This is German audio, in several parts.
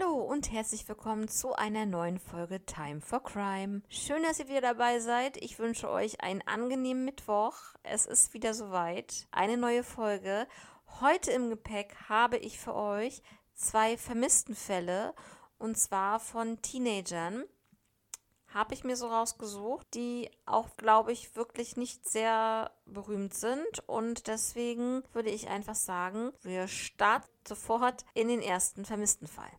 Hallo und herzlich willkommen zu einer neuen Folge Time for Crime. Schön, dass ihr wieder dabei seid. Ich wünsche euch einen angenehmen Mittwoch. Es ist wieder soweit. Eine neue Folge. Heute im Gepäck habe ich für euch zwei Vermisstenfälle und zwar von Teenagern. Habe ich mir so rausgesucht, die auch, glaube ich, wirklich nicht sehr berühmt sind. Und deswegen würde ich einfach sagen, wir starten sofort in den ersten Vermisstenfall.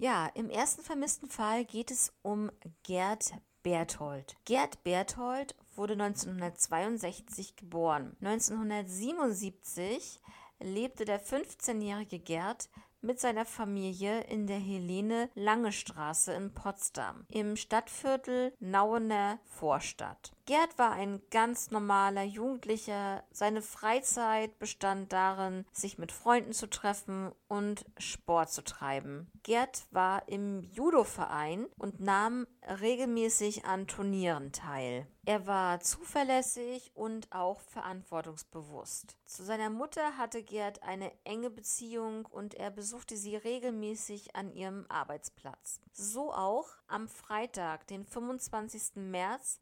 Ja, im ersten vermissten Fall geht es um Gerd Berthold. Gerd Berthold wurde 1962 geboren. 1977 lebte der 15-jährige Gerd mit seiner Familie in der Helene Lange Straße in Potsdam im Stadtviertel Nauener Vorstadt. Gerd war ein ganz normaler Jugendlicher. Seine Freizeit bestand darin, sich mit Freunden zu treffen und Sport zu treiben. Gerd war im Judo-Verein und nahm regelmäßig an Turnieren teil. Er war zuverlässig und auch verantwortungsbewusst. Zu seiner Mutter hatte Gerd eine enge Beziehung und er besuchte sie regelmäßig an ihrem Arbeitsplatz. So auch am Freitag, den 25. März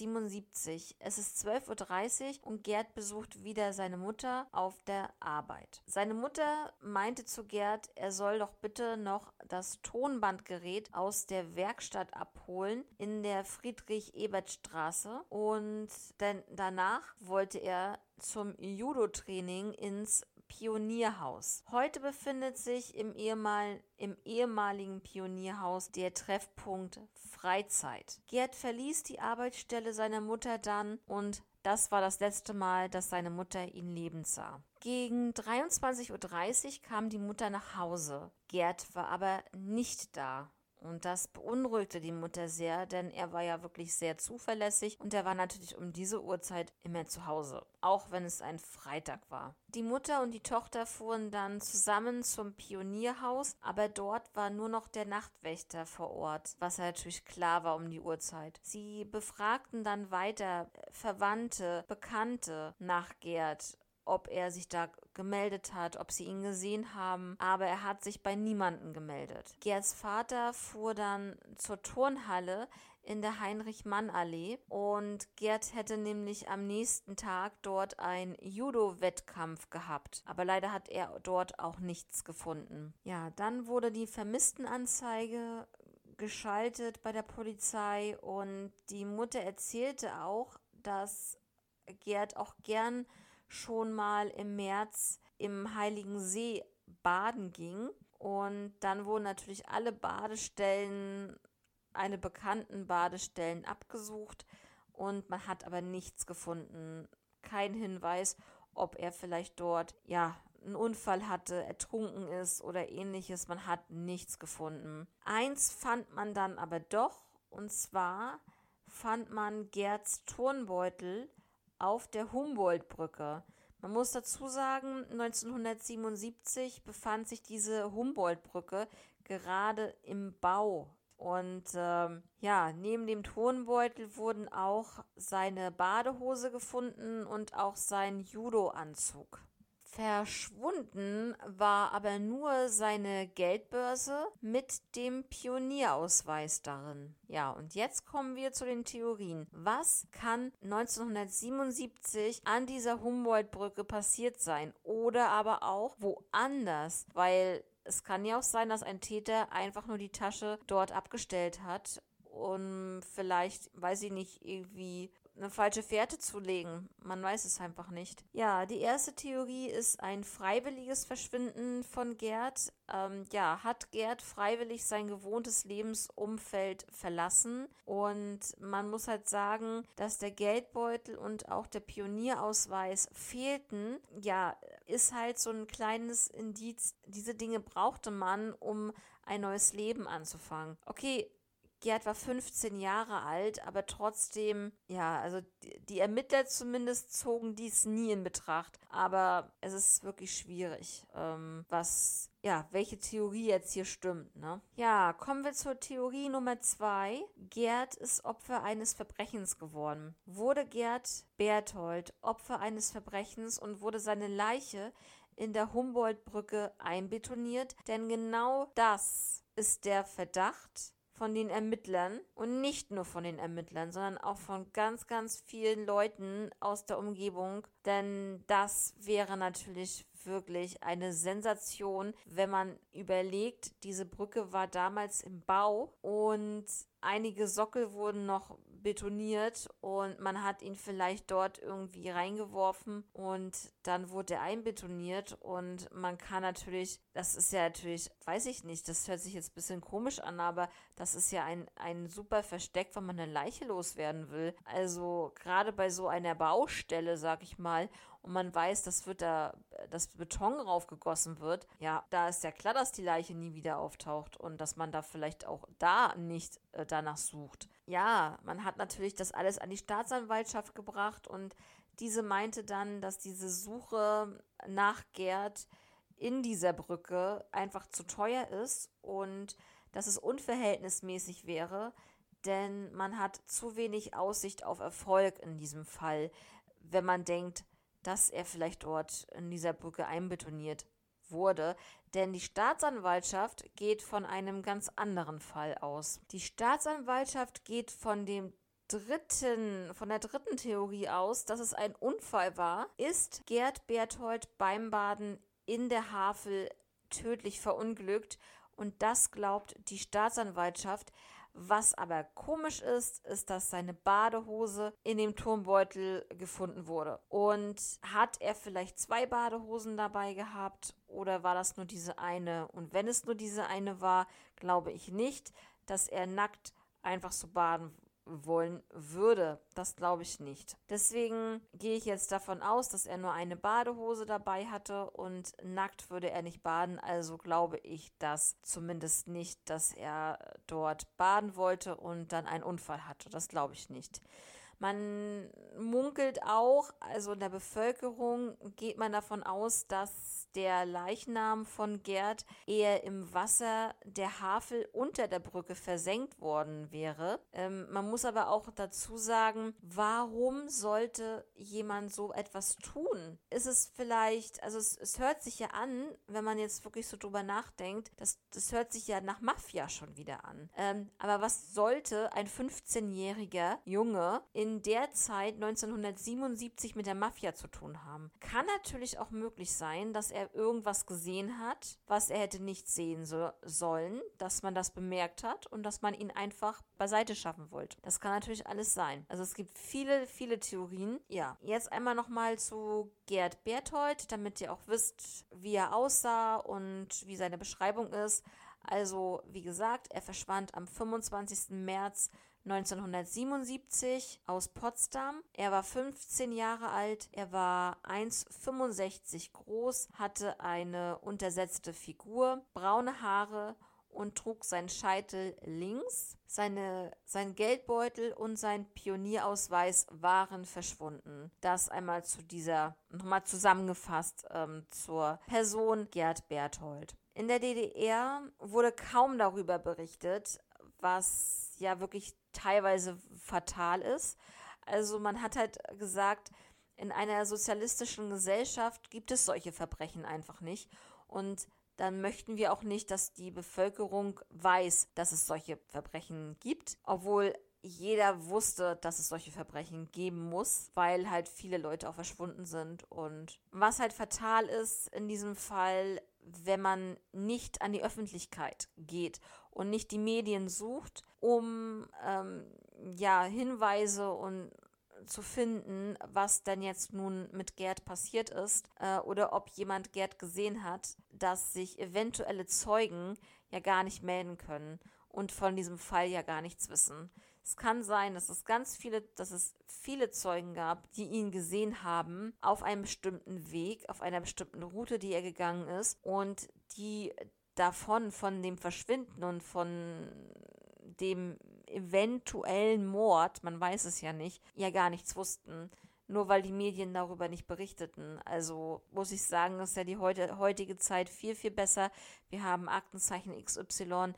1977. Es ist 12.30 Uhr und Gerd besucht wieder seine Mutter auf der Arbeit. Seine Mutter meinte zu Gerd, er soll doch bitte noch das Tonbandgerät aus der Werkstatt abholen in der Friedrich-Ebert-Straße und dann danach wollte er zum Judo-Training ins Pionierhaus. Heute befindet sich im, ehemal im ehemaligen Pionierhaus der Treffpunkt Freizeit. Gerd verließ die Arbeitsstelle seiner Mutter dann und das war das letzte Mal, dass seine Mutter ihn lebend sah. Gegen 23.30 Uhr kam die Mutter nach Hause. Gerd war aber nicht da. Und das beunruhigte die Mutter sehr, denn er war ja wirklich sehr zuverlässig und er war natürlich um diese Uhrzeit immer zu Hause, auch wenn es ein Freitag war. Die Mutter und die Tochter fuhren dann zusammen zum Pionierhaus, aber dort war nur noch der Nachtwächter vor Ort, was natürlich klar war um die Uhrzeit. Sie befragten dann weiter Verwandte, Bekannte nach Gerd ob er sich da gemeldet hat, ob sie ihn gesehen haben, aber er hat sich bei niemandem gemeldet. Gerds Vater fuhr dann zur Turnhalle in der Heinrich-Mann-Allee und Gerd hätte nämlich am nächsten Tag dort einen Judo-Wettkampf gehabt, aber leider hat er dort auch nichts gefunden. Ja, dann wurde die Vermisstenanzeige geschaltet bei der Polizei und die Mutter erzählte auch, dass Gerd auch gern schon mal im März im Heiligen See baden ging. Und dann wurden natürlich alle Badestellen, eine bekannten Badestellen abgesucht und man hat aber nichts gefunden. Kein Hinweis, ob er vielleicht dort, ja, einen Unfall hatte, ertrunken ist oder ähnliches. Man hat nichts gefunden. Eins fand man dann aber doch, und zwar fand man Gerds Turnbeutel auf der Humboldt-Brücke. Man muss dazu sagen, 1977 befand sich diese Humboldt-Brücke gerade im Bau. Und ähm, ja, neben dem Turnbeutel wurden auch seine Badehose gefunden und auch sein Judo-Anzug. Verschwunden war aber nur seine Geldbörse mit dem Pionierausweis darin. Ja, und jetzt kommen wir zu den Theorien. Was kann 1977 an dieser Humboldt-Brücke passiert sein? Oder aber auch woanders? Weil es kann ja auch sein, dass ein Täter einfach nur die Tasche dort abgestellt hat und vielleicht, weiß ich nicht, irgendwie eine falsche Fährte zu legen. Man weiß es einfach nicht. Ja, die erste Theorie ist ein freiwilliges Verschwinden von Gerd. Ähm, ja, hat Gerd freiwillig sein gewohntes Lebensumfeld verlassen. Und man muss halt sagen, dass der Geldbeutel und auch der Pionierausweis fehlten. Ja, ist halt so ein kleines Indiz. Diese Dinge brauchte man, um ein neues Leben anzufangen. Okay, Gerd war 15 Jahre alt, aber trotzdem, ja, also die Ermittler zumindest zogen dies nie in Betracht. Aber es ist wirklich schwierig, ähm, was, ja, welche Theorie jetzt hier stimmt, ne? Ja, kommen wir zur Theorie Nummer zwei. Gerd ist Opfer eines Verbrechens geworden. Wurde Gerd Berthold Opfer eines Verbrechens und wurde seine Leiche in der Humboldtbrücke einbetoniert? Denn genau das ist der Verdacht, von den Ermittlern und nicht nur von den Ermittlern, sondern auch von ganz, ganz vielen Leuten aus der Umgebung. Denn das wäre natürlich wirklich eine Sensation, wenn man überlegt, diese Brücke war damals im Bau und einige Sockel wurden noch betoniert und man hat ihn vielleicht dort irgendwie reingeworfen und dann wurde er einbetoniert und man kann natürlich, das ist ja natürlich, weiß ich nicht, das hört sich jetzt ein bisschen komisch an, aber das ist ja ein, ein super Versteck, wenn man eine Leiche loswerden will. Also gerade bei so einer Baustelle, sag ich mal, und man weiß, dass wird da, dass Beton raufgegossen wird, ja, da ist ja klar, dass die Leiche nie wieder auftaucht und dass man da vielleicht auch da nicht äh, danach sucht. Ja, man hat natürlich das alles an die Staatsanwaltschaft gebracht und diese meinte dann, dass diese Suche nach Gerd in dieser Brücke einfach zu teuer ist und dass es unverhältnismäßig wäre, denn man hat zu wenig Aussicht auf Erfolg in diesem Fall, wenn man denkt, dass er vielleicht dort in dieser Brücke einbetoniert wurde, denn die Staatsanwaltschaft geht von einem ganz anderen Fall aus. Die Staatsanwaltschaft geht von dem dritten, von der dritten Theorie aus, dass es ein Unfall war, ist Gerd Berthold beim Baden in der Havel tödlich verunglückt und das glaubt die Staatsanwaltschaft, was aber komisch ist, ist, dass seine Badehose in dem Turmbeutel gefunden wurde. Und hat er vielleicht zwei Badehosen dabei gehabt oder war das nur diese eine? Und wenn es nur diese eine war, glaube ich nicht, dass er nackt einfach so baden wollen würde. Das glaube ich nicht. Deswegen gehe ich jetzt davon aus, dass er nur eine Badehose dabei hatte und nackt würde er nicht baden. Also glaube ich das zumindest nicht, dass er dort baden wollte und dann einen Unfall hatte. Das glaube ich nicht. Man munkelt auch, also in der Bevölkerung geht man davon aus, dass der Leichnam von Gerd eher im Wasser der Havel unter der Brücke versenkt worden wäre. Ähm, man muss aber auch dazu sagen, warum sollte jemand so etwas tun? Ist es vielleicht, also es, es hört sich ja an, wenn man jetzt wirklich so drüber nachdenkt, das, das hört sich ja nach Mafia schon wieder an. Ähm, aber was sollte ein 15-jähriger Junge in in der Zeit 1977 mit der Mafia zu tun haben. Kann natürlich auch möglich sein, dass er irgendwas gesehen hat, was er hätte nicht sehen so sollen, dass man das bemerkt hat und dass man ihn einfach beiseite schaffen wollte. Das kann natürlich alles sein. Also es gibt viele, viele Theorien. Ja, jetzt einmal nochmal zu Gerd Berthold, damit ihr auch wisst, wie er aussah und wie seine Beschreibung ist. Also, wie gesagt, er verschwand am 25. März 1977 aus Potsdam. Er war 15 Jahre alt, er war 1,65 groß, hatte eine untersetzte Figur, braune Haare und trug seinen Scheitel links. Seine, sein Geldbeutel und sein Pionierausweis waren verschwunden. Das einmal zu dieser, nochmal zusammengefasst ähm, zur Person Gerd Berthold. In der DDR wurde kaum darüber berichtet, was ja wirklich teilweise fatal ist. Also man hat halt gesagt, in einer sozialistischen Gesellschaft gibt es solche Verbrechen einfach nicht. Und dann möchten wir auch nicht, dass die Bevölkerung weiß, dass es solche Verbrechen gibt, obwohl jeder wusste, dass es solche Verbrechen geben muss, weil halt viele Leute auch verschwunden sind. Und was halt fatal ist in diesem Fall, wenn man nicht an die Öffentlichkeit geht und nicht die Medien sucht, um ähm, ja Hinweise und zu finden, was denn jetzt nun mit Gerd passiert ist äh, oder ob jemand Gerd gesehen hat, dass sich eventuelle Zeugen ja gar nicht melden können und von diesem Fall ja gar nichts wissen. Es kann sein, dass es ganz viele, dass es viele Zeugen gab, die ihn gesehen haben auf einem bestimmten Weg, auf einer bestimmten Route, die er gegangen ist und die davon, von dem Verschwinden und von dem eventuellen Mord, man weiß es ja nicht, ja gar nichts wussten. Nur weil die Medien darüber nicht berichteten. Also muss ich sagen, ist ja die heute, heutige Zeit viel, viel besser. Wir haben Aktenzeichen XY.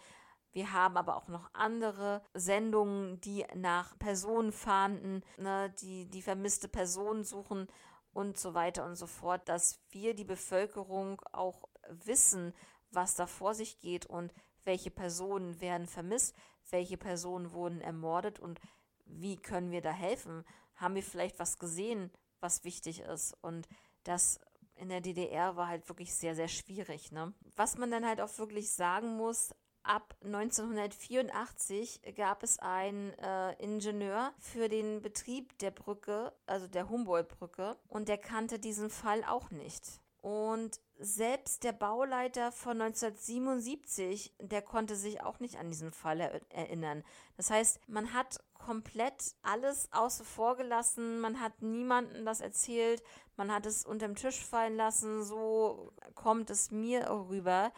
Wir haben aber auch noch andere Sendungen, die nach Personen fahnden, ne, die die vermisste Person suchen und so weiter und so fort, dass wir die Bevölkerung auch wissen, was da vor sich geht und welche Personen werden vermisst, welche Personen wurden ermordet und wie können wir da helfen? Haben wir vielleicht was gesehen, was wichtig ist? Und das in der DDR war halt wirklich sehr, sehr schwierig. Ne? Was man dann halt auch wirklich sagen muss, ab 1984 gab es einen äh, Ingenieur für den Betrieb der Brücke, also der Humboldt-Brücke, und der kannte diesen Fall auch nicht. Und selbst der Bauleiter von 1977, der konnte sich auch nicht an diesen Fall er erinnern. Das heißt, man hat komplett alles außen vor gelassen, man hat niemandem das erzählt, man hat es unterm Tisch fallen lassen, so kommt es mir rüber.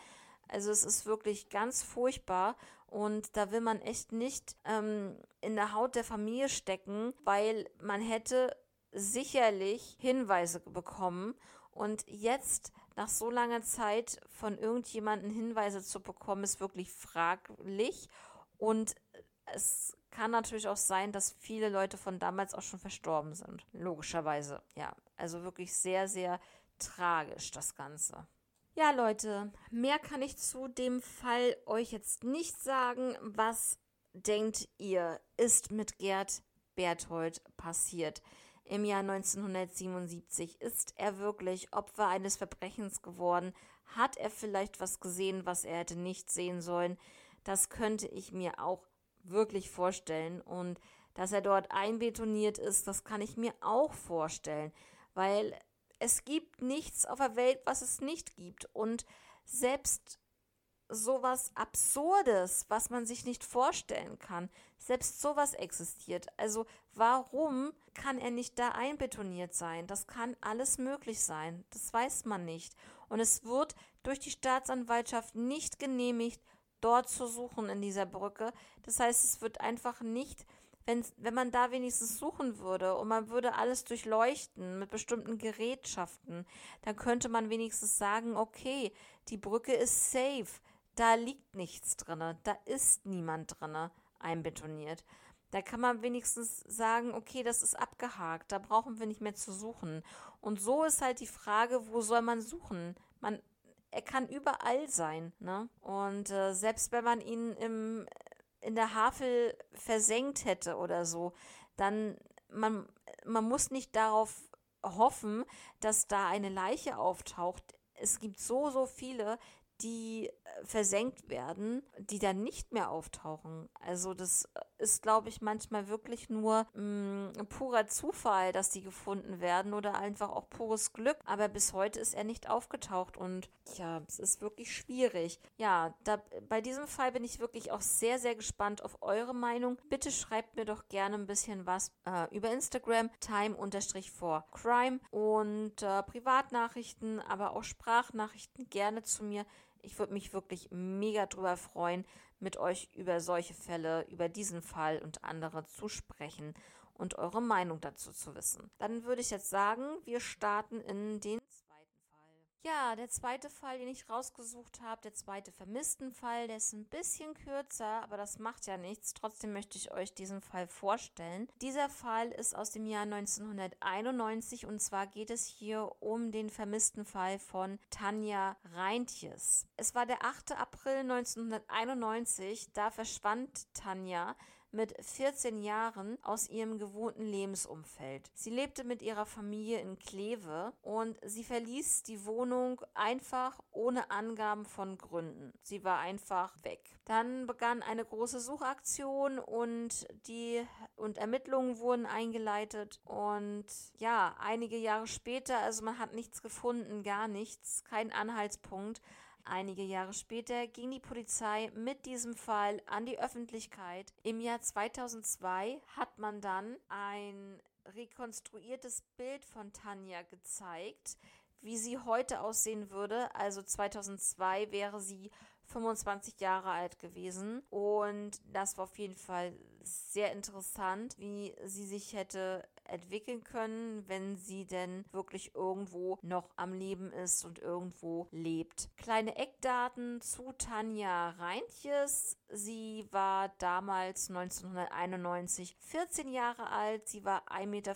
Also es ist wirklich ganz furchtbar und da will man echt nicht ähm, in der Haut der Familie stecken, weil man hätte sicherlich Hinweise bekommen und jetzt nach so langer Zeit von irgendjemandem Hinweise zu bekommen, ist wirklich fraglich. Und es kann natürlich auch sein, dass viele Leute von damals auch schon verstorben sind. Logischerweise, ja. Also wirklich sehr, sehr tragisch das Ganze. Ja, Leute, mehr kann ich zu dem Fall euch jetzt nicht sagen. Was denkt ihr, ist mit Gerd Berthold passiert? im Jahr 1977. Ist er wirklich Opfer eines Verbrechens geworden? Hat er vielleicht was gesehen, was er hätte nicht sehen sollen? Das könnte ich mir auch wirklich vorstellen. Und dass er dort einbetoniert ist, das kann ich mir auch vorstellen. Weil es gibt nichts auf der Welt, was es nicht gibt. Und selbst sowas Absurdes, was man sich nicht vorstellen kann. Selbst sowas existiert. Also warum kann er nicht da einbetoniert sein? Das kann alles möglich sein. Das weiß man nicht. Und es wird durch die Staatsanwaltschaft nicht genehmigt, dort zu suchen in dieser Brücke. Das heißt, es wird einfach nicht wenn, wenn man da wenigstens suchen würde und man würde alles durchleuchten mit bestimmten Gerätschaften, dann könnte man wenigstens sagen, okay, die Brücke ist safe da liegt nichts drin, da ist niemand drin einbetoniert. Da kann man wenigstens sagen, okay, das ist abgehakt, da brauchen wir nicht mehr zu suchen. Und so ist halt die Frage, wo soll man suchen? Man, er kann überall sein, ne? Und äh, selbst wenn man ihn im, in der Havel versenkt hätte oder so, dann man, man muss nicht darauf hoffen, dass da eine Leiche auftaucht. Es gibt so, so viele, die äh, versenkt werden, die dann nicht mehr auftauchen. Also das ist, glaube ich, manchmal wirklich nur mh, mm, purer Zufall, dass die gefunden werden oder einfach auch pures Glück. Aber bis heute ist er nicht aufgetaucht und ja, es ist wirklich schwierig. Ja, da, bei diesem Fall bin ich wirklich auch sehr, sehr gespannt auf eure Meinung. Bitte schreibt mir doch gerne ein bisschen was äh, über Instagram, time-for-crime und äh, Privatnachrichten, aber auch Sprachnachrichten gerne zu mir. Ich würde mich wirklich mega drüber freuen, mit euch über solche Fälle, über diesen Fall und andere zu sprechen und eure Meinung dazu zu wissen. Dann würde ich jetzt sagen, wir starten in den ja, der zweite Fall, den ich rausgesucht habe, der zweite vermissten Fall, der ist ein bisschen kürzer, aber das macht ja nichts. Trotzdem möchte ich euch diesen Fall vorstellen. Dieser Fall ist aus dem Jahr 1991 und zwar geht es hier um den vermissten Fall von Tanja Reintjes. Es war der 8. April 1991, da verschwand Tanja mit 14 Jahren aus ihrem gewohnten Lebensumfeld. Sie lebte mit ihrer Familie in Kleve und sie verließ die Wohnung einfach ohne Angaben von Gründen. Sie war einfach weg. Dann begann eine große Suchaktion und die und Ermittlungen wurden eingeleitet und ja, einige Jahre später, also man hat nichts gefunden, gar nichts, kein Anhaltspunkt. Einige Jahre später ging die Polizei mit diesem Fall an die Öffentlichkeit. Im Jahr 2002 hat man dann ein rekonstruiertes Bild von Tanja gezeigt, wie sie heute aussehen würde. Also 2002 wäre sie 25 Jahre alt gewesen und das war auf jeden Fall sehr interessant, wie sie sich hätte entwickeln können, wenn sie denn wirklich irgendwo noch am Leben ist und irgendwo lebt. Kleine Eckdaten zu Tanja Reintjes. Sie war damals 1991 14 Jahre alt. Sie war 1,55 Meter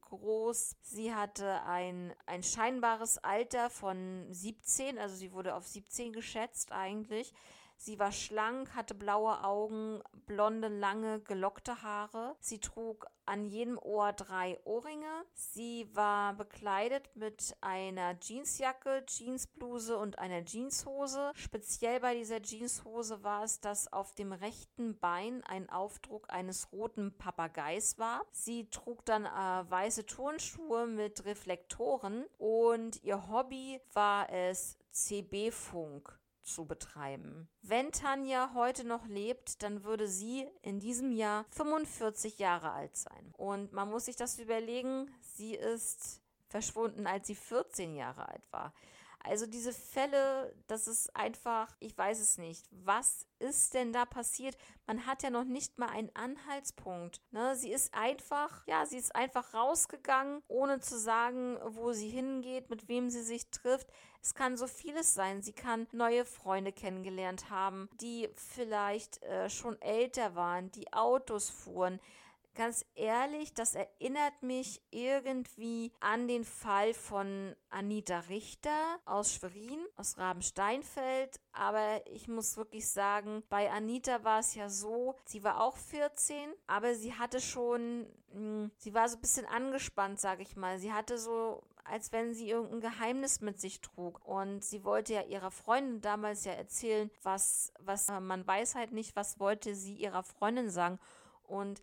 groß. Sie hatte ein, ein scheinbares Alter von 17, also sie wurde auf 17 geschätzt eigentlich. Sie war schlank, hatte blaue Augen, blonde, lange, gelockte Haare. Sie trug an jedem Ohr drei Ohrringe. Sie war bekleidet mit einer Jeansjacke, Jeansbluse und einer Jeanshose. Speziell bei dieser Jeanshose war es, dass auf dem rechten Bein ein Aufdruck eines roten Papageis war. Sie trug dann äh, weiße Turnschuhe mit Reflektoren und ihr Hobby war es CB-Funk zu betreiben. Wenn Tanja heute noch lebt, dann würde sie in diesem Jahr 45 Jahre alt sein. Und man muss sich das überlegen, sie ist verschwunden, als sie 14 Jahre alt war. Also diese Fälle, das ist einfach, ich weiß es nicht. Was ist denn da passiert? Man hat ja noch nicht mal einen Anhaltspunkt. Ne? Sie ist einfach, ja, sie ist einfach rausgegangen, ohne zu sagen, wo sie hingeht, mit wem sie sich trifft. Es kann so vieles sein. Sie kann neue Freunde kennengelernt haben, die vielleicht äh, schon älter waren, die Autos fuhren ganz ehrlich, das erinnert mich irgendwie an den Fall von Anita Richter aus Schwerin, aus Rabensteinfeld. Aber ich muss wirklich sagen, bei Anita war es ja so, sie war auch 14, aber sie hatte schon, hm, sie war so ein bisschen angespannt, sag ich mal. Sie hatte so als wenn sie irgendein Geheimnis mit sich trug. Und sie wollte ja ihrer Freundin damals ja erzählen, was, was man weiß halt nicht, was wollte sie ihrer Freundin sagen. Und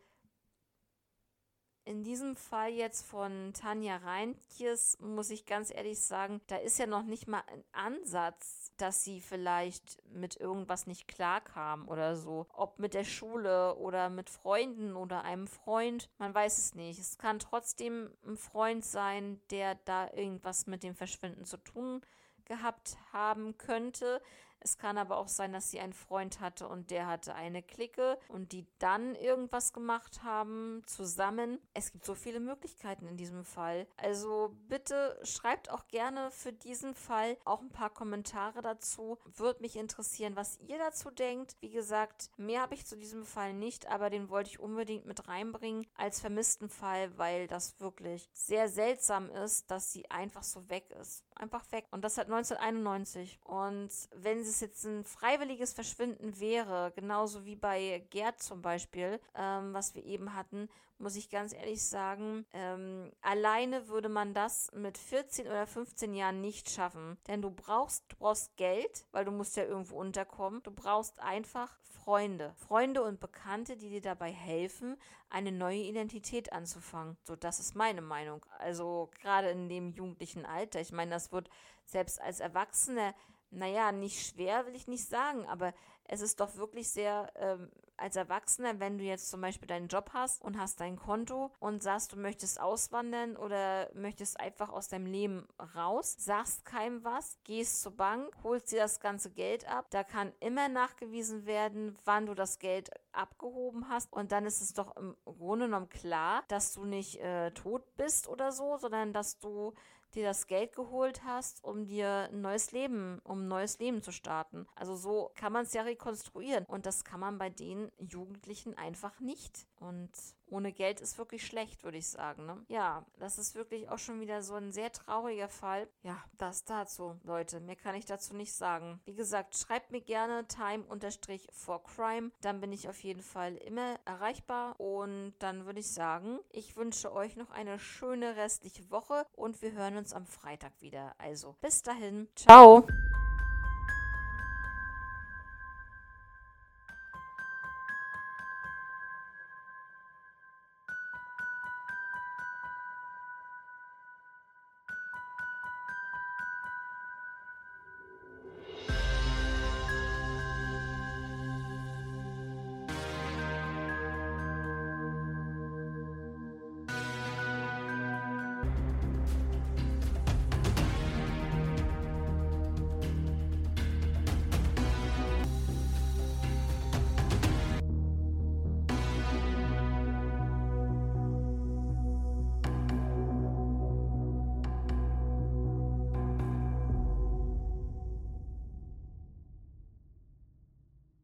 in diesem Fall jetzt von Tanja Reintjes muss ich ganz ehrlich sagen, da ist ja noch nicht mal ein Ansatz, dass sie vielleicht mit irgendwas nicht klarkam oder so. Ob mit der Schule oder mit Freunden oder einem Freund, man weiß es nicht. Es kann trotzdem ein Freund sein, der da irgendwas mit dem Verschwinden zu tun gehabt haben könnte. Es kann aber auch sein, dass sie einen Freund hatte und der hatte eine Clique und die dann irgendwas gemacht haben zusammen. Es gibt so viele Möglichkeiten in diesem Fall. Also bitte schreibt auch gerne für diesen Fall auch ein paar Kommentare dazu. Würde mich interessieren, was ihr dazu denkt. Wie gesagt, mehr habe ich zu diesem Fall nicht, aber den wollte ich unbedingt mit reinbringen als vermissten Fall, weil das wirklich sehr seltsam ist, dass sie einfach so weg ist. Einfach weg. Und das seit 1991. Und wenn es jetzt ein freiwilliges Verschwinden wäre, genauso wie bei Gerd zum Beispiel, ähm, was wir eben hatten, muss ich ganz ehrlich sagen, ähm, alleine würde man das mit 14 oder 15 Jahren nicht schaffen. Denn du brauchst, du brauchst Geld, weil du musst ja irgendwo unterkommen. Du brauchst einfach Freunde. Freunde und Bekannte, die dir dabei helfen, eine neue Identität anzufangen. So, das ist meine Meinung. Also gerade in dem jugendlichen Alter. Ich meine, das wird selbst als Erwachsener naja, nicht schwer will ich nicht sagen, aber es ist doch wirklich sehr, ähm, als Erwachsener, wenn du jetzt zum Beispiel deinen Job hast und hast dein Konto und sagst, du möchtest auswandern oder möchtest einfach aus deinem Leben raus, sagst keinem was, gehst zur Bank, holst dir das ganze Geld ab. Da kann immer nachgewiesen werden, wann du das Geld abgehoben hast. Und dann ist es doch im Grunde genommen klar, dass du nicht äh, tot bist oder so, sondern dass du dir das Geld geholt hast, um dir ein neues Leben, um ein neues Leben zu starten. Also so kann man es ja rekonstruieren. Und das kann man bei den Jugendlichen einfach nicht. Und ohne Geld ist wirklich schlecht, würde ich sagen. Ne? Ja, das ist wirklich auch schon wieder so ein sehr trauriger Fall. Ja, das dazu, Leute. Mehr kann ich dazu nicht sagen. Wie gesagt, schreibt mir gerne time-for-crime. Dann bin ich auf jeden Fall immer erreichbar. Und dann würde ich sagen, ich wünsche euch noch eine schöne restliche Woche und wir hören uns am Freitag wieder. Also bis dahin. Ciao.